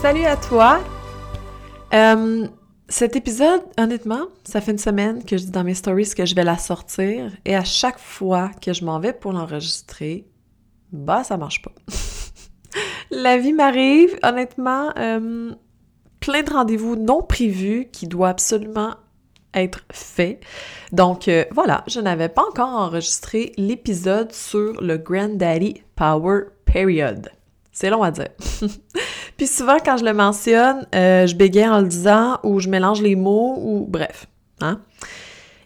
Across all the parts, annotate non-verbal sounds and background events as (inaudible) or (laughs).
Salut à toi! Euh, cet épisode, honnêtement, ça fait une semaine que je dis dans mes stories que je vais la sortir et à chaque fois que je m'en vais pour l'enregistrer, bah ça marche pas. (laughs) la vie m'arrive, honnêtement, euh, plein de rendez-vous non prévus qui doivent absolument être faits. Donc euh, voilà, je n'avais pas encore enregistré l'épisode sur le Granddaddy Power Period. C'est long à dire. (laughs) Puis souvent, quand je le mentionne, euh, je bégaye en le disant ou je mélange les mots ou bref. Hein?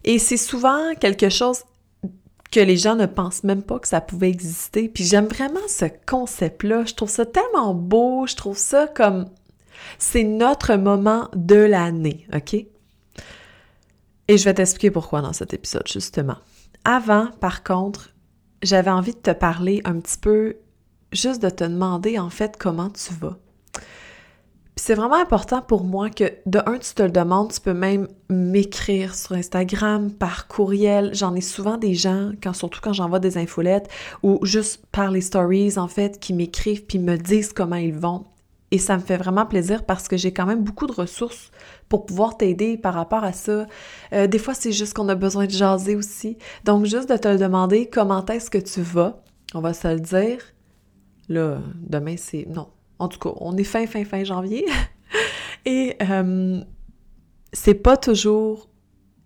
Et c'est souvent quelque chose que les gens ne pensent même pas que ça pouvait exister. Puis j'aime vraiment ce concept-là. Je trouve ça tellement beau. Je trouve ça comme... C'est notre moment de l'année, OK? Et je vais t'expliquer pourquoi dans cet épisode, justement. Avant, par contre, j'avais envie de te parler un petit peu, juste de te demander en fait comment tu vas c'est vraiment important pour moi que, de un, tu te le demandes, tu peux même m'écrire sur Instagram, par courriel. J'en ai souvent des gens, surtout quand j'envoie des infolettes, ou juste par les stories, en fait, qui m'écrivent puis me disent comment ils vont. Et ça me fait vraiment plaisir parce que j'ai quand même beaucoup de ressources pour pouvoir t'aider par rapport à ça. Euh, des fois, c'est juste qu'on a besoin de jaser aussi. Donc, juste de te le demander, comment est-ce que tu vas? On va se le dire. Là, demain, c'est... Non, en tout cas, on est fin, fin, fin janvier. (laughs) Et euh, c'est pas toujours.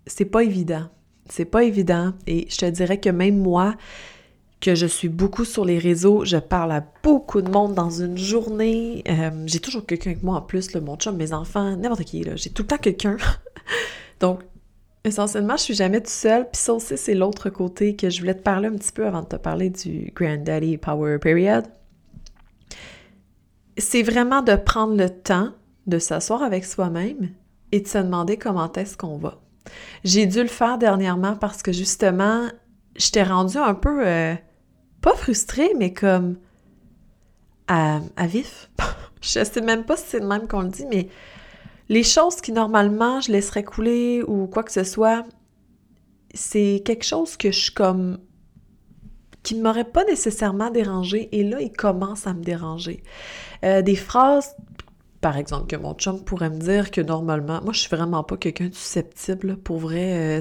C'est pas évident. C'est pas évident. Et je te dirais que même moi, que je suis beaucoup sur les réseaux, je parle à beaucoup de monde dans une journée. Euh, j'ai toujours quelqu'un avec moi en plus, le mon chum, mes enfants, n'importe qui. J'ai tout le temps quelqu'un. (laughs) Donc, essentiellement, je suis jamais toute seule. Puis ça aussi, c'est l'autre côté que je voulais te parler un petit peu avant de te parler du Granddaddy Power Period c'est vraiment de prendre le temps de s'asseoir avec soi-même et de se demander comment est-ce qu'on va. J'ai dû le faire dernièrement parce que justement, j'étais rendue un peu, euh, pas frustrée, mais comme à, vif. (laughs) je sais même pas si c'est le même qu'on le dit, mais les choses qui normalement je laisserais couler ou quoi que ce soit, c'est quelque chose que je suis comme qui ne m'aurait pas nécessairement dérangé et là, il commence à me déranger. Euh, des phrases, par exemple, que mon chum pourrait me dire que normalement, moi, je suis vraiment pas quelqu'un de susceptible, pour vrai. Euh,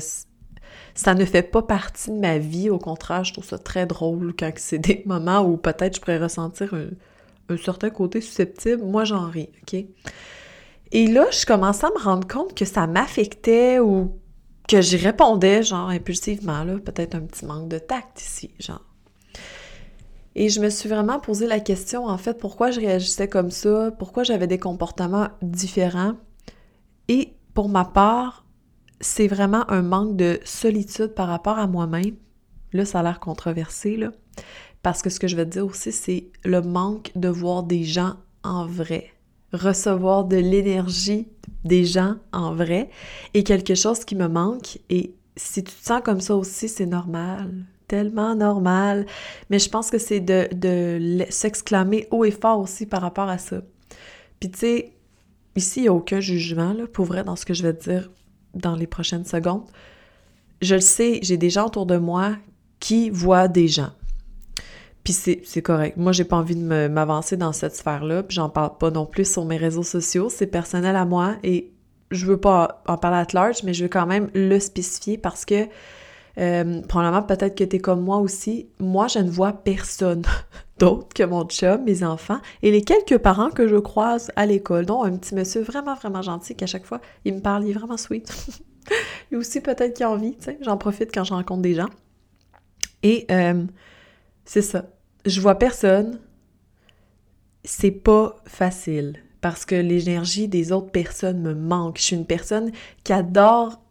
ça ne fait pas partie de ma vie. Au contraire, je trouve ça très drôle quand c'est des (laughs) moments où peut-être je pourrais ressentir un, certain côté susceptible. Moi, j'en ris, OK? Et là, je commençais à me rendre compte que ça m'affectait ou que j'y répondais, genre, impulsivement, là, peut-être un petit manque de tact ici, genre. Et je me suis vraiment posé la question, en fait, pourquoi je réagissais comme ça, pourquoi j'avais des comportements différents. Et pour ma part, c'est vraiment un manque de solitude par rapport à moi-même. Là, ça a l'air controversé, là. Parce que ce que je te dire aussi, c'est le manque de voir des gens en vrai. Recevoir de l'énergie des gens en vrai est quelque chose qui me manque. Et si tu te sens comme ça aussi, c'est normal tellement normal. Mais je pense que c'est de, s'exclamer haut et fort aussi par rapport à ça. Puis tu sais, ici, il n'y a aucun jugement, là, pour vrai, dans ce que je vais te dire dans les prochaines secondes. Je le sais, j'ai des gens autour de moi qui voient des gens. Puis c'est correct. Moi, j'ai pas envie de m'avancer dans cette sphère-là, puis j'en parle pas non plus sur mes réseaux sociaux. C'est personnel à moi et je veux pas en parler à large, mais je veux quand même le spécifier parce que euh, probablement, peut-être que tu es comme moi aussi. Moi, je ne vois personne (laughs) d'autre que mon chum, mes enfants et les quelques parents que je croise à l'école, dont un petit monsieur vraiment, vraiment gentil qui, à chaque fois, il me parle, il est vraiment sweet. (laughs) Lui aussi, peut-être qu'il a envie, tu sais. J'en profite quand je rencontre des gens. Et euh, c'est ça. Je vois personne. C'est pas facile parce que l'énergie des autres personnes me manque. Je suis une personne qui adore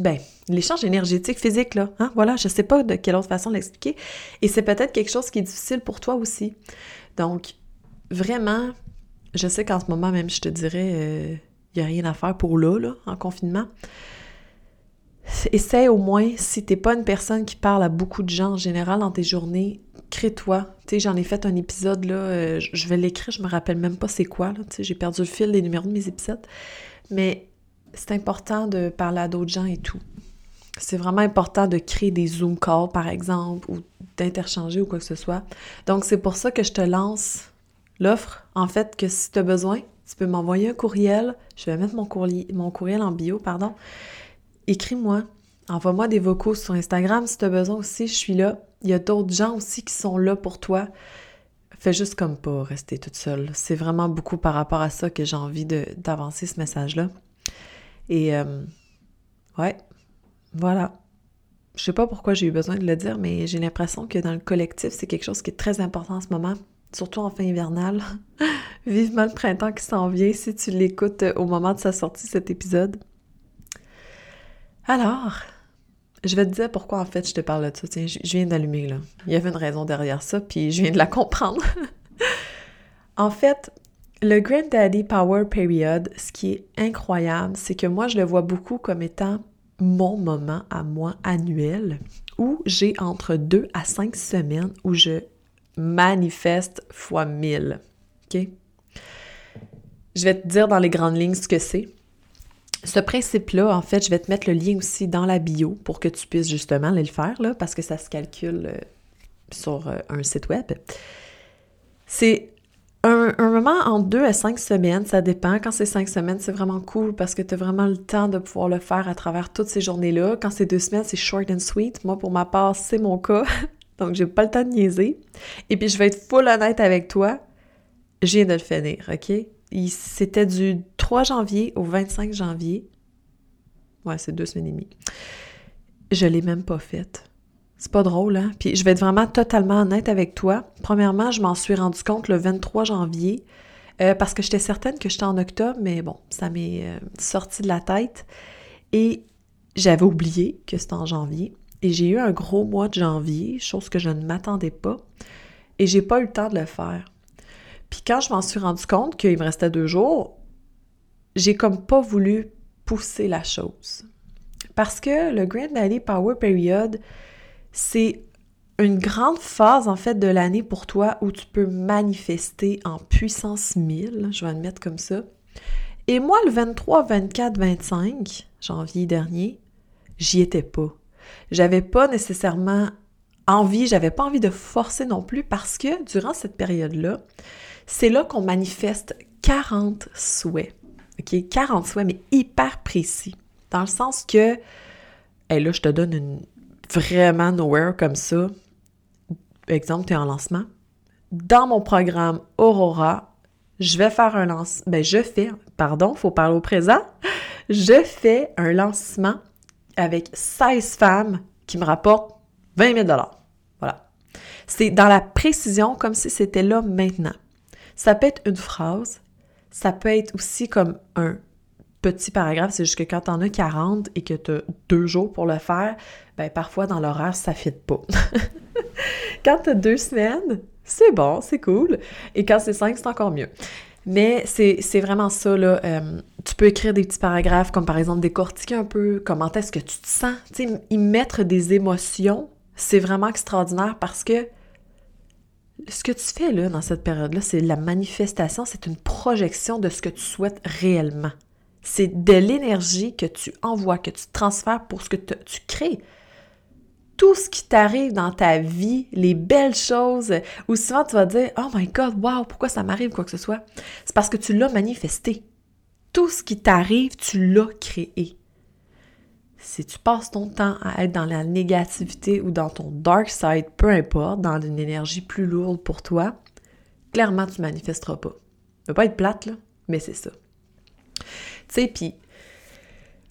ben, l'échange énergétique physique, là. Hein? Voilà, je sais pas de quelle autre façon l'expliquer. Et c'est peut-être quelque chose qui est difficile pour toi aussi. Donc, vraiment, je sais qu'en ce moment même, je te dirais, il euh, n'y a rien à faire pour là, là, en confinement. Essaie au moins, si t'es pas une personne qui parle à beaucoup de gens en général dans tes journées, crée-toi. Tu sais, j'en ai fait un épisode, là, euh, je vais l'écrire, je me rappelle même pas c'est quoi, là, tu sais, j'ai perdu le fil des numéros de mes épisodes. Mais c'est important de parler à d'autres gens et tout. C'est vraiment important de créer des Zoom calls, par exemple, ou d'interchanger ou quoi que ce soit. Donc, c'est pour ça que je te lance l'offre, en fait, que si tu as besoin, tu peux m'envoyer un courriel. Je vais mettre mon, courriel, mon courriel en bio, pardon. Écris-moi. Envoie-moi des vocaux sur Instagram si tu as besoin aussi. Je suis là. Il y a d'autres gens aussi qui sont là pour toi. Fais juste comme pas rester toute seule. C'est vraiment beaucoup par rapport à ça que j'ai envie d'avancer ce message-là. Et euh, ouais, voilà. Je sais pas pourquoi j'ai eu besoin de le dire, mais j'ai l'impression que dans le collectif, c'est quelque chose qui est très important en ce moment, surtout en fin hivernale. (laughs) Vivement le printemps qui s'en vient si tu l'écoutes au moment de sa sortie, cet épisode. Alors, je vais te dire pourquoi en fait je te parle de ça. Tiens, je viens d'allumer là. Il y avait une raison derrière ça, puis je viens de la comprendre. (laughs) en fait, le Granddaddy Power Period, ce qui est incroyable, c'est que moi, je le vois beaucoup comme étant mon moment à moi annuel où j'ai entre deux à cinq semaines où je manifeste fois mille. OK? Je vais te dire dans les grandes lignes ce que c'est. Ce principe-là, en fait, je vais te mettre le lien aussi dans la bio pour que tu puisses justement aller le faire, là, parce que ça se calcule euh, sur euh, un site web. C'est un, moment en deux à cinq semaines, ça dépend. Quand c'est cinq semaines, c'est vraiment cool parce que tu as vraiment le temps de pouvoir le faire à travers toutes ces journées-là. Quand c'est deux semaines, c'est short and sweet. Moi, pour ma part, c'est mon cas. (laughs) Donc, j'ai pas le temps de niaiser. Et puis, je vais être full honnête avec toi. Je viens de le finir, OK? C'était du 3 janvier au 25 janvier. Ouais, c'est deux semaines et demie. Je l'ai même pas faite. C'est pas drôle, hein? Puis je vais être vraiment totalement honnête avec toi. Premièrement, je m'en suis rendu compte le 23 janvier euh, parce que j'étais certaine que j'étais en octobre, mais bon, ça m'est euh, sorti de la tête. Et j'avais oublié que c'était en janvier. Et j'ai eu un gros mois de janvier, chose que je ne m'attendais pas. Et j'ai pas eu le temps de le faire. Puis quand je m'en suis rendu compte qu'il me restait deux jours, j'ai comme pas voulu pousser la chose. Parce que le Grand Valley Power Period, c'est une grande phase en fait de l'année pour toi où tu peux manifester en puissance 1000, je vais le mettre comme ça. Et moi, le 23, 24, 25 janvier dernier, j'y étais pas. J'avais pas nécessairement envie, j'avais pas envie de forcer non plus parce que durant cette période-là, c'est là, qu'on manifeste 40 souhaits. OK? 40 souhaits, mais hyper précis. Dans le sens que, et là, je te donne une, vraiment nowhere comme ça, exemple, tu es en lancement, dans mon programme Aurora, je vais faire un lancement, ben je fais, pardon, faut parler au présent, je fais un lancement avec 16 femmes qui me rapportent 20 000 Voilà. C'est dans la précision comme si c'était là maintenant. Ça peut être une phrase, ça peut être aussi comme un petit paragraphe, c'est juste que quand t'en as 40 et que tu as deux jours pour le faire, ben parfois dans l'horaire, ça fit pas. (laughs) quand tu as deux semaines, c'est bon, c'est cool. Et quand c'est cinq, c'est encore mieux. Mais c'est vraiment ça, là. Euh, tu peux écrire des petits paragraphes, comme par exemple décortiquer un peu comment est-ce que tu te sens. Tu sais, y mettre des émotions, c'est vraiment extraordinaire parce que ce que tu fais là dans cette période-là, c'est la manifestation, c'est une projection de ce que tu souhaites réellement. C'est de l'énergie que tu envoies, que tu transfères pour ce que tu crées. Tout ce qui t'arrive dans ta vie, les belles choses, ou souvent tu vas dire Oh my God, wow, pourquoi ça m'arrive, quoi que ce soit, c'est parce que tu l'as manifesté. Tout ce qui t'arrive, tu l'as créé. Si tu passes ton temps à être dans la négativité ou dans ton dark side, peu importe, dans une énergie plus lourde pour toi, clairement, tu manifesteras pas. Ça va pas être plate, là, mais c'est ça. Tu sais, puis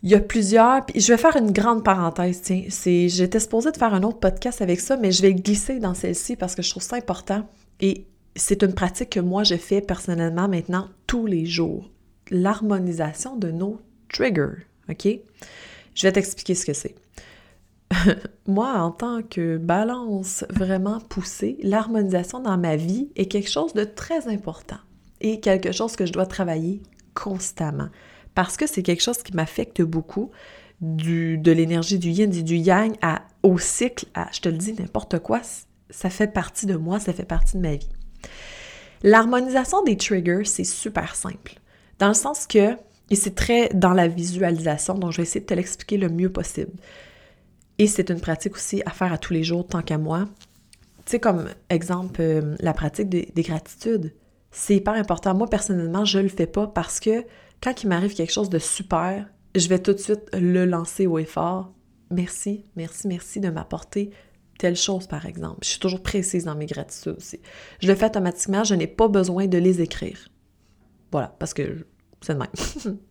il y a plusieurs, puis je vais faire une grande parenthèse, tiens, j'étais supposée de faire un autre podcast avec ça, mais je vais glisser dans celle-ci parce que je trouve ça important et c'est une pratique que moi je fais personnellement maintenant tous les jours. L'harmonisation de nos triggers, OK? Je vais t'expliquer ce que c'est. (laughs) Moi, en tant que balance vraiment poussée, l'harmonisation dans ma vie est quelque chose de très important et quelque chose que je dois travailler constamment parce que c'est quelque chose qui m'affecte beaucoup du, de l'énergie du yin et du yang à, au cycle, à, je te le dis, n'importe quoi, ça fait partie de moi, ça fait partie de ma vie. L'harmonisation des triggers, c'est super simple. Dans le sens que, et c'est très dans la visualisation, donc je vais essayer de te l'expliquer le mieux possible. Et c'est une pratique aussi à faire à tous les jours, tant qu'à moi. Tu sais, comme exemple, euh, la pratique des, des gratitudes. C'est hyper important. Moi, personnellement, je le fais pas parce que quand il m'arrive quelque chose de super, je vais tout de suite le lancer au effort. Merci, merci, merci de m'apporter telle chose, par exemple. Je suis toujours précise dans mes gratitudes aussi. Je le fais automatiquement, je n'ai pas besoin de les écrire. Voilà, parce que c'est de même. (laughs)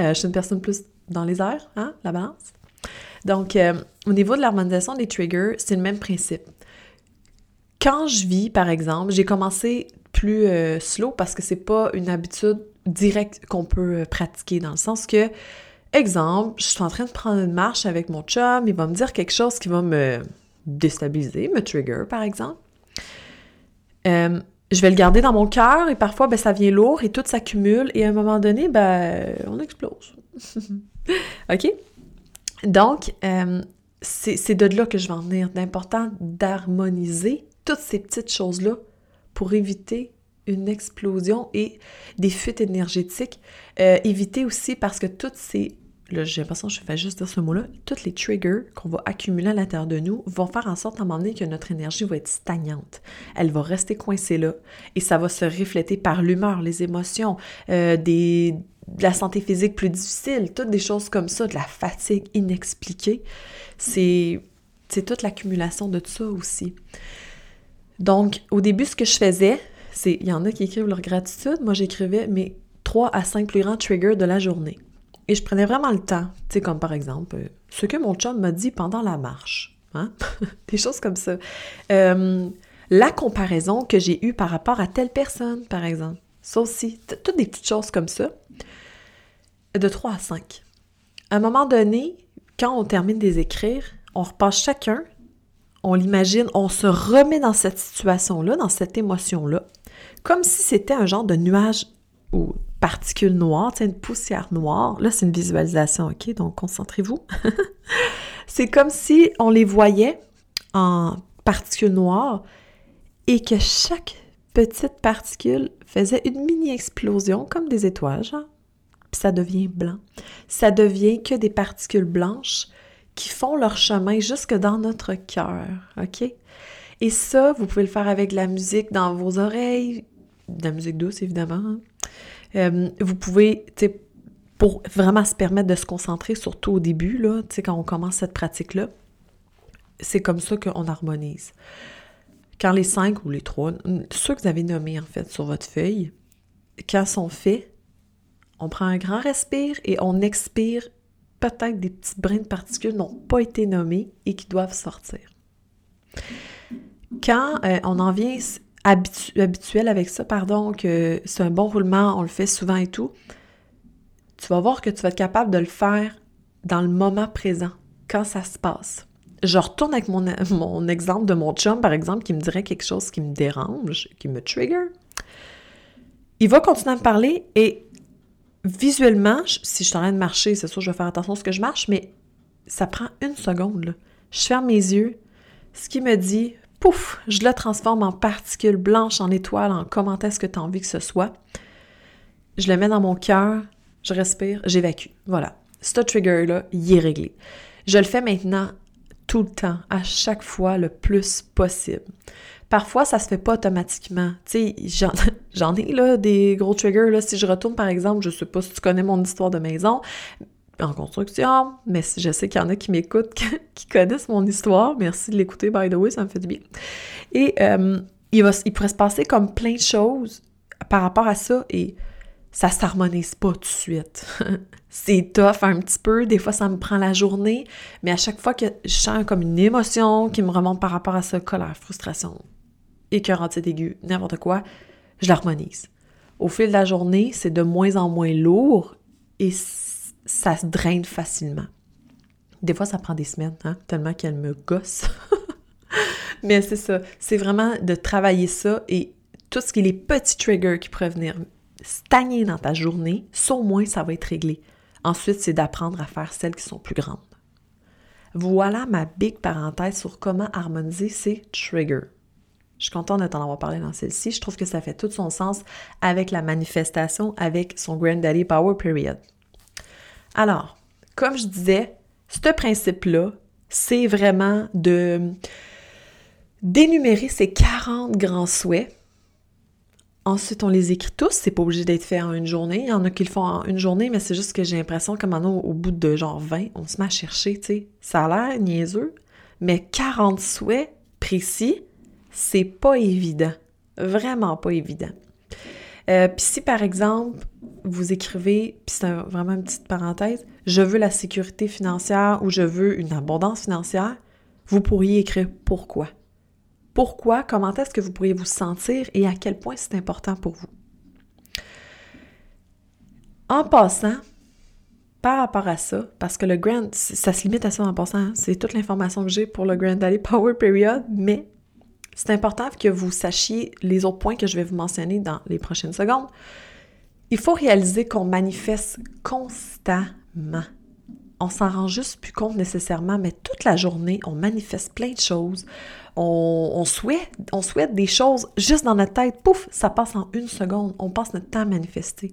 Euh, je suis une personne plus dans les airs, hein, la balance. Donc, euh, au niveau de l'harmonisation des triggers, c'est le même principe. Quand je vis, par exemple, j'ai commencé plus euh, slow parce que c'est pas une habitude directe qu'on peut pratiquer, dans le sens que, exemple, je suis en train de prendre une marche avec mon chum, il va me dire quelque chose qui va me déstabiliser, me trigger, par exemple. Euh, je vais le garder dans mon cœur et parfois, ben, ça vient lourd et tout s'accumule et à un moment donné, ben, on explose. (laughs) OK? Donc, euh, c'est de là que je vais en venir, d'important d'harmoniser toutes ces petites choses-là pour éviter une explosion et des fuites énergétiques. Euh, éviter aussi parce que toutes ces là, j'ai l'impression que je fais juste dire ce mot-là, toutes les triggers qu'on va accumuler à l'intérieur de nous vont faire en sorte à un moment donné que notre énergie va être stagnante. Elle va rester coincée là et ça va se refléter par l'humeur, les émotions, euh, des, de la santé physique plus difficile, toutes des choses comme ça, de la fatigue inexpliquée. C'est toute l'accumulation de tout ça aussi. Donc, au début, ce que je faisais, il y en a qui écrivent leur gratitude, moi j'écrivais mes 3 à 5 plus grands triggers de la journée. Et je prenais vraiment le temps, tu sais, comme par exemple, euh, ce que mon chum m'a dit pendant la marche, hein? (laughs) des choses comme ça. Euh, la comparaison que j'ai eue par rapport à telle personne, par exemple. Ça aussi, toutes des petites choses comme ça. De 3 à 5. À un moment donné, quand on termine des écrire, on repasse chacun, on l'imagine, on se remet dans cette situation-là, dans cette émotion-là, comme si c'était un genre de nuage ou particules noires, une poussière noire. Là, c'est une visualisation, OK? Donc, concentrez-vous. (laughs) c'est comme si on les voyait en particules noires et que chaque petite particule faisait une mini-explosion comme des étoiles. Puis ça devient blanc. Ça devient que des particules blanches qui font leur chemin jusque dans notre cœur, OK? Et ça, vous pouvez le faire avec la musique dans vos oreilles, de la musique douce, évidemment. Hein. Euh, vous pouvez, tu sais, pour vraiment se permettre de se concentrer, surtout au début, là, tu sais, quand on commence cette pratique-là, c'est comme ça qu'on harmonise. Quand les cinq ou les trois, ceux que vous avez nommés en fait sur votre feuille, quand sont faits, on prend un grand respire et on expire peut-être des petits brins de particules n'ont pas été nommés et qui doivent sortir. Quand euh, on en vient habituel avec ça, pardon, que c'est un bon roulement, on le fait souvent et tout, tu vas voir que tu vas être capable de le faire dans le moment présent, quand ça se passe. Je retourne avec mon, (laughs) mon exemple de mon chum, par exemple, qui me dirait quelque chose qui me dérange, qui me trigger. Il va continuer à me parler et visuellement, si je suis en train de marcher, c'est sûr, je vais faire attention à ce que je marche, mais ça prend une seconde. Je ferme mes yeux. Ce qui me dit, pouf, je le transforme en particules blanches, en étoiles, en comment est-ce que tu as envie que ce soit. Je le mets dans mon cœur, je respire, j'évacue. Voilà. Ce trigger-là, il est réglé. Je le fais maintenant tout le temps, à chaque fois, le plus possible. Parfois, ça se fait pas automatiquement. Tu sais, j'en (laughs) ai là des gros triggers. Si je retourne, par exemple, je sais pas si tu connais mon histoire de maison, en construction, mais je sais qu'il y en a qui m'écoutent, (laughs) qui connaissent mon histoire. Merci de l'écouter, by the way, ça me fait du bien. Et euh, il, va, il pourrait se passer comme plein de choses par rapport à ça et ça s'harmonise pas tout de suite. (laughs) c'est tough un petit peu, des fois ça me prend la journée, mais à chaque fois que je sens comme une émotion qui me remonte par rapport à ça, colère, frustration, écœurantite aiguë, n'importe quoi, je l'harmonise. Au fil de la journée, c'est de moins en moins lourd et ça se draine facilement. Des fois, ça prend des semaines, hein, tellement qu'elle me gosse. (laughs) Mais c'est ça. C'est vraiment de travailler ça et tout ce qui est les petits triggers qui pourraient venir stagner dans ta journée, ça au moins, ça va être réglé. Ensuite, c'est d'apprendre à faire celles qui sont plus grandes. Voilà ma big parenthèse sur comment harmoniser ces triggers. Je suis contente de t'en avoir parlé dans celle-ci. Je trouve que ça fait tout son sens avec la manifestation, avec son Granddaddy Power Period. Alors, comme je disais, ce principe-là, c'est vraiment de d'énumérer ces 40 grands souhaits. Ensuite, on les écrit tous. C'est pas obligé d'être fait en une journée. Il y en a qui le font en une journée, mais c'est juste que j'ai l'impression que maintenant, au bout de genre 20, on se met à chercher, tu sais. Ça a l'air niaiseux, mais 40 souhaits précis, c'est pas évident. Vraiment pas évident. Euh, puis si par exemple, vous écrivez, puis c'est vraiment une petite parenthèse, je veux la sécurité financière ou je veux une abondance financière, vous pourriez écrire pourquoi. Pourquoi, comment est-ce que vous pourriez vous sentir et à quel point c'est important pour vous? En passant, par rapport à ça, parce que le Grand, ça se limite à ça en passant, hein, c'est toute l'information que j'ai pour le Grand Daddy Power Period, mais c'est important que vous sachiez les autres points que je vais vous mentionner dans les prochaines secondes. Il faut réaliser qu'on manifeste constamment. On s'en rend juste plus compte nécessairement, mais toute la journée, on manifeste plein de choses. On, souhaite, on souhaite des choses juste dans notre tête. Pouf, ça passe en une seconde. On passe notre temps à manifester.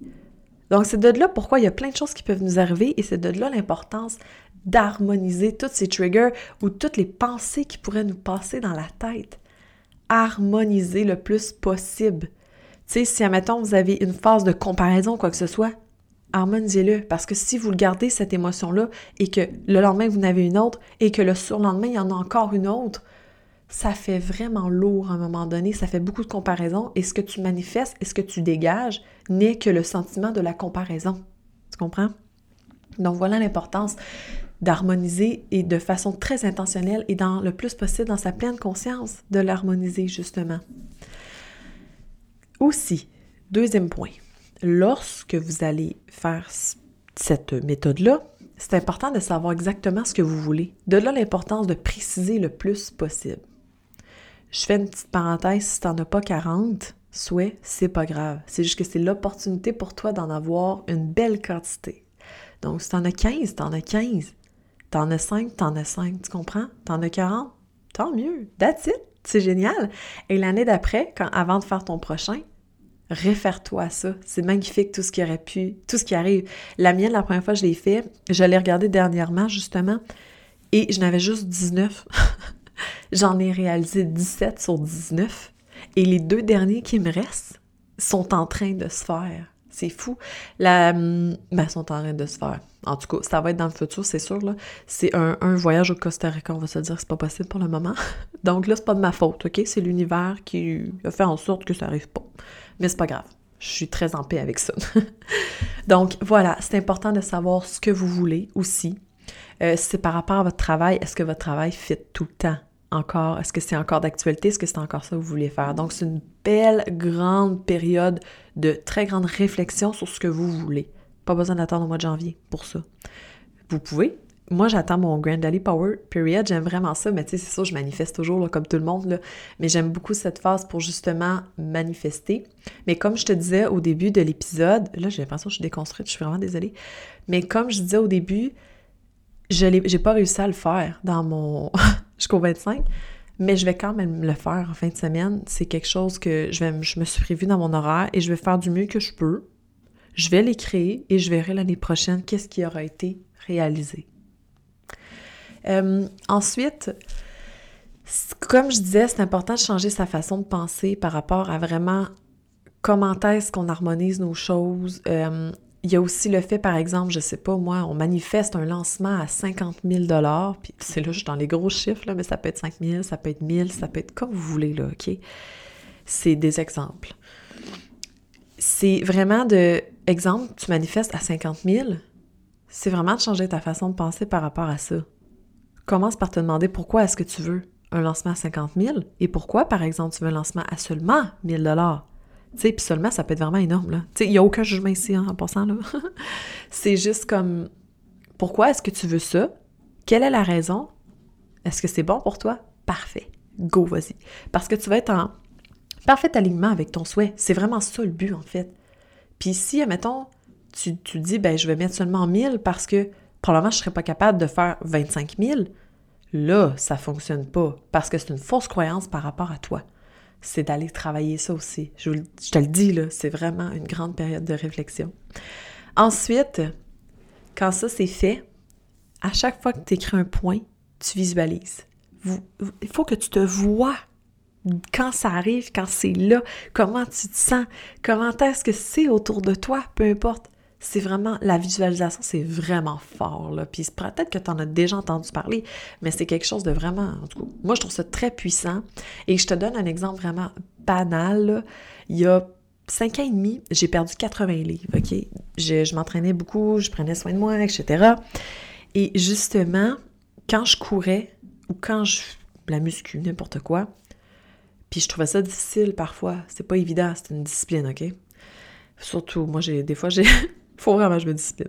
Donc, c'est de là pourquoi il y a plein de choses qui peuvent nous arriver et c'est de là l'importance d'harmoniser tous ces triggers ou toutes les pensées qui pourraient nous passer dans la tête harmoniser le plus possible. Tu sais, si, admettons, vous avez une phase de comparaison, quoi que ce soit, harmonisez-le. Parce que si vous le gardez, cette émotion-là, et que le lendemain, vous en avez une autre, et que le surlendemain, il y en a encore une autre, ça fait vraiment lourd à un moment donné, ça fait beaucoup de comparaison, et ce que tu manifestes et ce que tu dégages n'est que le sentiment de la comparaison. Tu comprends? Donc voilà l'importance d'harmoniser et de façon très intentionnelle et dans le plus possible dans sa pleine conscience de l'harmoniser justement. Aussi, deuxième point, lorsque vous allez faire cette méthode-là, c'est important de savoir exactement ce que vous voulez. De là l'importance de préciser le plus possible. Je fais une petite parenthèse, si tu n'en as pas 40 souhaits, c'est pas grave. C'est juste que c'est l'opportunité pour toi d'en avoir une belle quantité. Donc, si tu en as 15, tu en as 15. T'en as 5, t'en as 5, tu comprends? T'en as 40, tant mieux. That's it. C'est génial. Et l'année d'après, avant de faire ton prochain, réfère-toi à ça. C'est magnifique tout ce qui aurait pu, tout ce qui arrive. La mienne, la première fois que je l'ai fait, je l'ai regardé dernièrement, justement, et je n'avais juste 19. (laughs) J'en ai réalisé 17 sur 19. Et les deux derniers qui me restent sont en train de se faire. C'est fou. La, hum, ben, sont en train de se faire. En tout cas, ça va être dans le futur, c'est sûr. C'est un, voyage au Costa Rica, on va se dire c'est pas possible pour le moment. (laughs) Donc là, c'est pas de ma faute, OK? C'est l'univers qui a fait en sorte que ça arrive pas. Mais c'est pas grave. Je suis très en paix avec ça. (laughs) Donc voilà, c'est important de savoir ce que vous voulez aussi. Euh, c'est par rapport à votre travail, est-ce que votre travail fit tout le temps? Encore? Est-ce que c'est encore d'actualité? Est-ce que c'est encore ça que vous voulez faire? Donc, c'est une belle, grande période de très grande réflexion sur ce que vous voulez. Pas besoin d'attendre au mois de janvier pour ça. Vous pouvez. Moi, j'attends mon Grand Daddy Power Period. J'aime vraiment ça, mais tu sais, c'est ça, je manifeste toujours, comme tout le monde. Mais j'aime beaucoup cette phase pour justement manifester. Mais comme je te disais au début de l'épisode, là, j'ai l'impression que je suis déconstruite, je suis vraiment désolée. Mais comme je disais au début, je n'ai pas réussi à le faire dans mon (laughs) jusqu'au 25, mais je vais quand même le faire en fin de semaine. C'est quelque chose que je, vais, je me suis prévu dans mon horaire et je vais faire du mieux que je peux. Je vais les créer et je verrai l'année prochaine qu'est-ce qui aura été réalisé. Euh, ensuite, comme je disais, c'est important de changer sa façon de penser par rapport à vraiment comment est-ce qu'on harmonise nos choses, euh, il y a aussi le fait, par exemple, je sais pas, moi, on manifeste un lancement à 50 000 puis c'est là, je suis dans les gros chiffres, là, mais ça peut être 5 000, ça peut être 1000, ça peut être comme vous voulez, là, OK? C'est des exemples. C'est vraiment de, exemple, tu manifestes à 50 000, c'est vraiment de changer ta façon de penser par rapport à ça. Commence par te demander pourquoi est-ce que tu veux un lancement à 50 000 et pourquoi, par exemple, tu veux un lancement à seulement 1000 tu sais, puis seulement, ça peut être vraiment énorme, il n'y a aucun jugement ici, hein, en passant, (laughs) c'est juste comme, pourquoi est-ce que tu veux ça? Quelle est la raison? Est-ce que c'est bon pour toi? Parfait. Go, vas-y. Parce que tu vas être en parfait alignement avec ton souhait. C'est vraiment ça le but, en fait. Puis si, admettons, tu, tu dis, ben, je vais mettre seulement 1000 parce que probablement je ne serais pas capable de faire 25 000, là, ça ne fonctionne pas parce que c'est une fausse croyance par rapport à toi. C'est d'aller travailler ça aussi. Je, te le dis, là, c'est vraiment une grande période de réflexion. Ensuite, quand ça c'est fait, à chaque fois que tu écris un point, tu visualises. il faut que tu te vois quand ça arrive, quand c'est là, comment tu te sens, comment est-ce que c'est autour de toi, peu importe. C'est vraiment, la visualisation, c'est vraiment fort, là. Puis peut-être que tu en as déjà entendu parler, mais c'est quelque chose de vraiment, en tout cas, moi, je trouve ça très puissant. Et je te donne un exemple vraiment banal, Il y a cinq ans et demi, j'ai perdu 80 livres, OK? Je, je m'entraînais beaucoup, je prenais soin de moi, etc. Et justement, quand je courais, ou quand je... la muscu, n'importe quoi, puis je trouvais ça difficile parfois. C'est pas évident, c'est une discipline, OK? Surtout, moi, j'ai des fois, j'ai. (laughs) faut vraiment que je me discipline.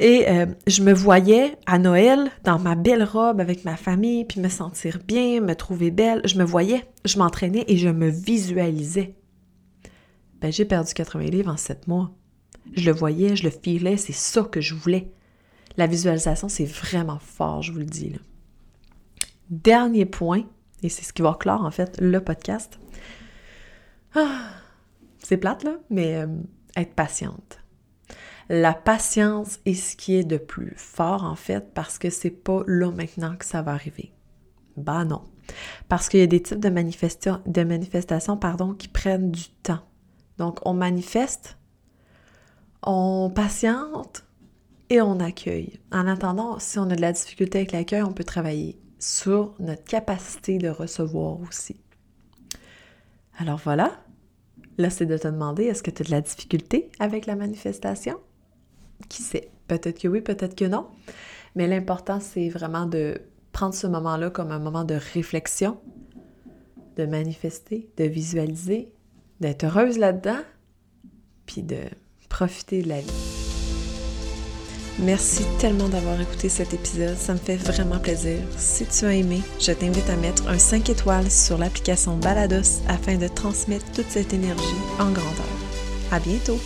Et euh, je me voyais à Noël dans ma belle robe avec ma famille, puis me sentir bien, me trouver belle. Je me voyais, je m'entraînais et je me visualisais. Ben, j'ai perdu 80 livres en 7 mois. Je le voyais, je le filais, c'est ça que je voulais. La visualisation, c'est vraiment fort, je vous le dis. Dernier point, et c'est ce qui va clore, en fait, le podcast. Ah, c'est plate, là, mais euh, être patiente. La patience est ce qui est de plus fort, en fait, parce que c'est pas là maintenant que ça va arriver. Bah non. Parce qu'il y a des types de, de manifestations pardon, qui prennent du temps. Donc, on manifeste, on patiente et on accueille. En attendant, si on a de la difficulté avec l'accueil, on peut travailler sur notre capacité de recevoir aussi. Alors voilà, là c'est de te demander, est-ce que tu as de la difficulté avec la manifestation? Qui sait? Peut-être que oui, peut-être que non. Mais l'important, c'est vraiment de prendre ce moment-là comme un moment de réflexion, de manifester, de visualiser, d'être heureuse là-dedans, puis de profiter de la vie. Merci tellement d'avoir écouté cet épisode, ça me fait vraiment plaisir. Si tu as aimé, je t'invite à mettre un 5 étoiles sur l'application Balados afin de transmettre toute cette énergie en grandeur. À bientôt!